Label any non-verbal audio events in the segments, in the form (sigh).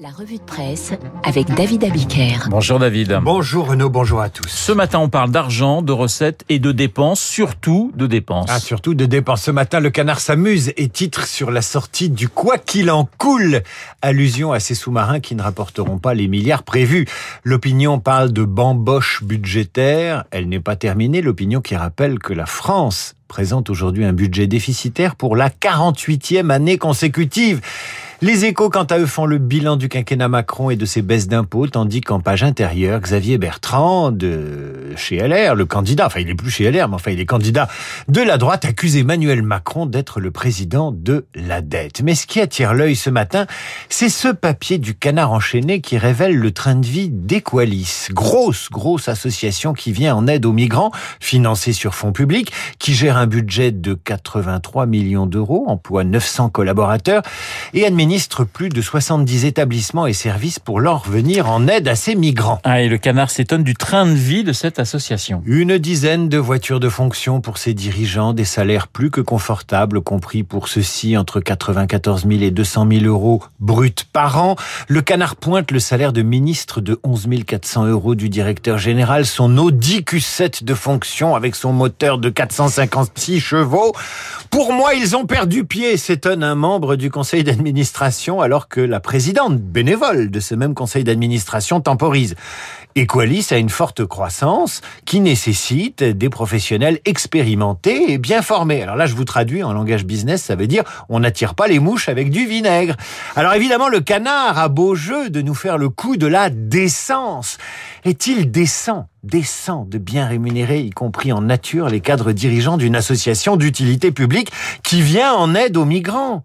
La revue de presse avec David Abiker. Bonjour David. Bonjour Renaud, bonjour à tous. Ce matin, on parle d'argent, de recettes et de dépenses, surtout de dépenses. Ah, surtout de dépenses. Ce matin, le canard s'amuse et titre sur la sortie du quoi qu'il en coule. Allusion à ces sous-marins qui ne rapporteront pas les milliards prévus. L'opinion parle de bamboche budgétaire. Elle n'est pas terminée. L'opinion qui rappelle que la France présente aujourd'hui un budget déficitaire pour la 48e année consécutive. Les échos, quant à eux, font le bilan du quinquennat Macron et de ses baisses d'impôts, tandis qu'en page intérieure, Xavier Bertrand, de chez LR, le candidat, enfin il est plus chez LR, mais enfin il est candidat de la droite, accuse Emmanuel Macron d'être le président de la dette. Mais ce qui attire l'œil ce matin, c'est ce papier du canard enchaîné qui révèle le train de vie d'Equalis. Grosse, grosse association qui vient en aide aux migrants, financée sur fonds publics, qui gère un budget de 83 millions d'euros, emploie 900 collaborateurs et administre plus de 70 établissements et services pour leur venir en aide à ces migrants. Ah, et le canard s'étonne du train de vie de cette association. Une dizaine de voitures de fonction pour ses dirigeants, des salaires plus que confortables, compris pour ceux-ci entre 94 000 et 200 000 euros bruts par an. Le canard pointe le salaire de ministre de 11 400 euros du directeur général, son Audi Q7 de fonction avec son moteur de 456 chevaux. Pour moi, ils ont perdu pied, s'étonne un membre du conseil d'administration, alors que la présidente bénévole de ce même conseil d'administration temporise. Equalis a une forte croissance qui nécessite des professionnels expérimentés et bien formés. Alors là, je vous traduis en langage business, ça veut dire on n'attire pas les mouches avec du vinaigre. Alors évidemment, le canard a beau jeu de nous faire le coup de la décence. Est-il décent décent de bien rémunérer, y compris en nature, les cadres dirigeants d'une association d'utilité publique qui vient en aide aux migrants?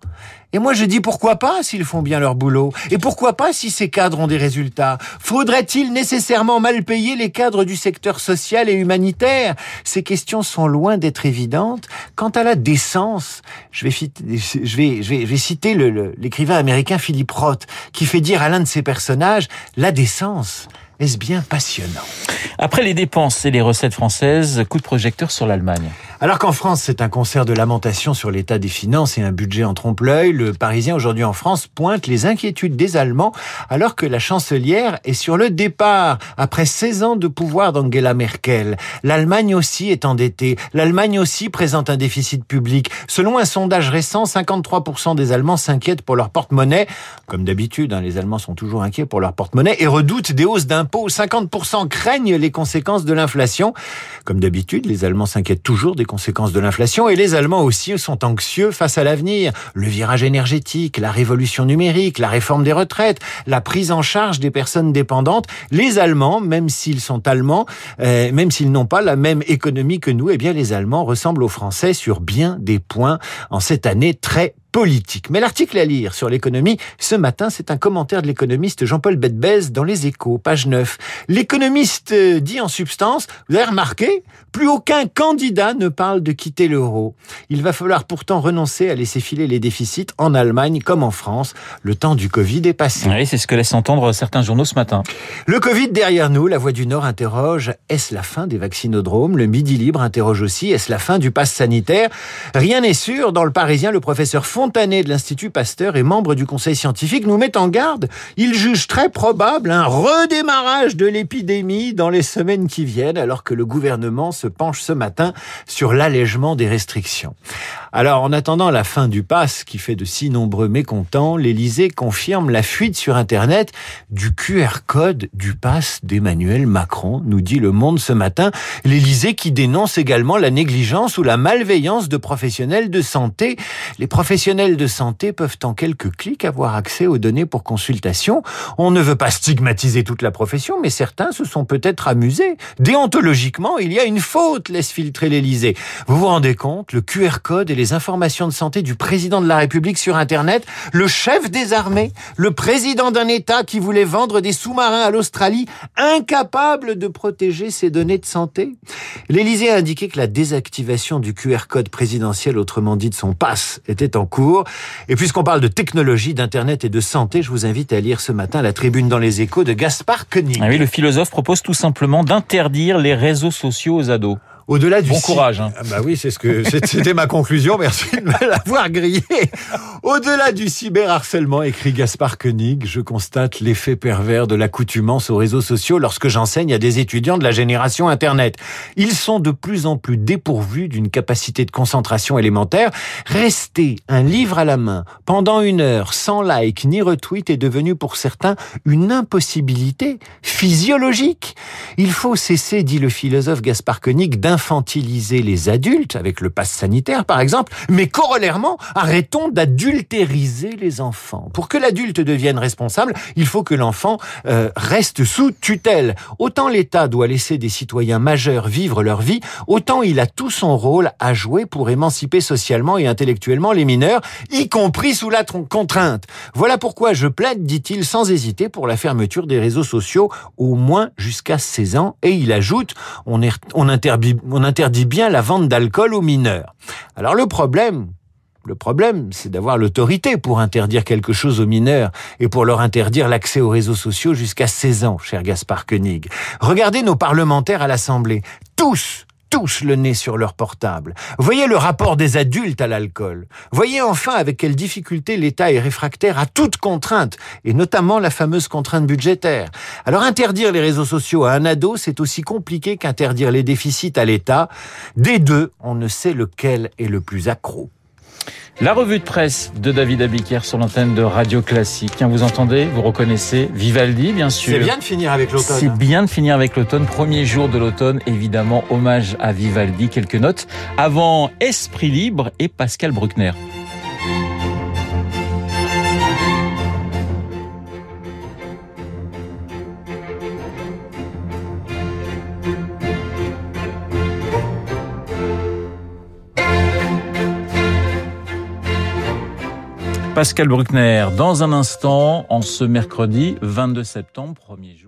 Et moi je dis pourquoi pas s'ils font bien leur boulot? Et pourquoi pas si ces cadres ont des résultats? Faudrait-il nécessairement mal payer les cadres du secteur social et humanitaire? Ces questions sont loin d'être évidentes. Quant à la décence, je vais, citer l'écrivain américain Philip Roth qui fait dire à l'un de ses personnages la décence. Est-ce bien passionnant? Après les dépenses et les recettes françaises, coup de projecteur sur l'Allemagne. Alors qu'en France, c'est un concert de lamentation sur l'état des finances et un budget en trompe-l'œil, le Parisien aujourd'hui en France pointe les inquiétudes des Allemands alors que la chancelière est sur le départ. Après 16 ans de pouvoir d'Angela Merkel, l'Allemagne aussi est endettée. L'Allemagne aussi présente un déficit public. Selon un sondage récent, 53% des Allemands s'inquiètent pour leur porte-monnaie. Comme d'habitude, hein, les Allemands sont toujours inquiets pour leur porte-monnaie et redoutent des hausses d'impôts. 50% craignent les conséquences de l'inflation. Comme d'habitude, les Allemands s'inquiètent toujours des conséquences de l'inflation et les Allemands aussi sont anxieux face à l'avenir. Le virage énergétique, la révolution numérique, la réforme des retraites, la prise en charge des personnes dépendantes. Les Allemands, même s'ils sont allemands, euh, même s'ils n'ont pas la même économie que nous, eh bien les Allemands ressemblent aux Français sur bien des points en cette année très politique. Mais l'article à lire sur l'économie, ce matin, c'est un commentaire de l'économiste Jean-Paul Bedbez dans Les Échos, page 9. L'économiste euh, dit en substance, vous avez remarqué, plus aucun candidat ne parle de quitter l'euro. Il va falloir pourtant renoncer à laisser filer les déficits en Allemagne comme en France. Le temps du Covid est passé. Oui, c'est ce que laissent entendre certains journaux ce matin. Le Covid derrière nous, la Voix du Nord interroge, est-ce la fin des vaccinodromes? Le Midi Libre interroge aussi, est-ce la fin du pass sanitaire? Rien n'est sûr. Dans le Parisien, le professeur Fontanet de l'Institut Pasteur et membre du conseil scientifique nous met en garde. Il juge très probable un redémarrage de l'épidémie dans les semaines qui viennent alors que le gouvernement se penche ce matin sur l'allègement des restrictions. Alors, en attendant la fin du pass qui fait de si nombreux mécontents, l'Élysée confirme la fuite sur Internet du QR code du pass d'Emmanuel Macron, nous dit Le Monde ce matin. L'Élysée qui dénonce également la négligence ou la malveillance de professionnels de santé. Les professionnels de santé peuvent en quelques clics avoir accès aux données pour consultation. On ne veut pas stigmatiser toute la profession, mais certains se sont peut-être amusés. Déontologiquement, il y a une faute, laisse filtrer l'Élysée. Vous vous rendez compte, le QR code et les informations de santé du président de la République sur Internet, le chef des armées, le président d'un État qui voulait vendre des sous-marins à l'Australie, incapable de protéger ses données de santé. L'Élysée a indiqué que la désactivation du QR code présidentiel, autrement dit de son passe, était en cours et puisqu'on parle de technologie, d'internet et de santé, je vous invite à lire ce matin la tribune dans les échos de Gaspard Koenig. Ah oui, le philosophe propose tout simplement d'interdire les réseaux sociaux aux ados. Au-delà du bon courage. Hein. Ah bah oui, c'est ce que c'était ma conclusion. (laughs) Merci de me l'avoir grillé. Au-delà du cyberharcèlement, écrit Gaspard Koenig, je constate l'effet pervers de l'accoutumance aux réseaux sociaux lorsque j'enseigne à des étudiants de la génération Internet. Ils sont de plus en plus dépourvus d'une capacité de concentration élémentaire. Rester un livre à la main pendant une heure sans like ni retweet est devenu pour certains une impossibilité physiologique. Il faut cesser, dit le philosophe Gaspard Koenig, d'infantiliser les adultes, avec le pass sanitaire par exemple, mais corollairement, arrêtons d'adultériser les enfants. Pour que l'adulte devienne responsable, il faut que l'enfant euh, reste sous tutelle. Autant l'État doit laisser des citoyens majeurs vivre leur vie, autant il a tout son rôle à jouer pour émanciper socialement et intellectuellement les mineurs, y compris sous la contrainte. Voilà pourquoi je plaide, dit-il sans hésiter, pour la fermeture des réseaux sociaux, au moins jusqu'à 16 ans. Et il ajoute, on, est, on, interdit, on interdit bien la vente d'alcool aux mineurs. Alors le problème, le problème, c'est d'avoir l'autorité pour interdire quelque chose aux mineurs et pour leur interdire l'accès aux réseaux sociaux jusqu'à 16 ans, cher Gaspard Koenig. Regardez nos parlementaires à l'Assemblée. Tous tous le nez sur leur portable. Voyez le rapport des adultes à l'alcool. Voyez enfin avec quelle difficulté l'État est réfractaire à toute contrainte, et notamment la fameuse contrainte budgétaire. Alors interdire les réseaux sociaux à un ado, c'est aussi compliqué qu'interdire les déficits à l'État. Des deux, on ne sait lequel est le plus accro. La revue de presse de David Abiker sur l'antenne de Radio Classique. Vous entendez, vous reconnaissez Vivaldi, bien sûr. C'est bien de finir avec l'automne. C'est bien de finir avec l'automne. Premier jour de l'automne, évidemment, hommage à Vivaldi. Quelques notes avant Esprit libre et Pascal Bruckner. Pascal Bruckner, dans un instant, en ce mercredi 22 septembre, premier jour.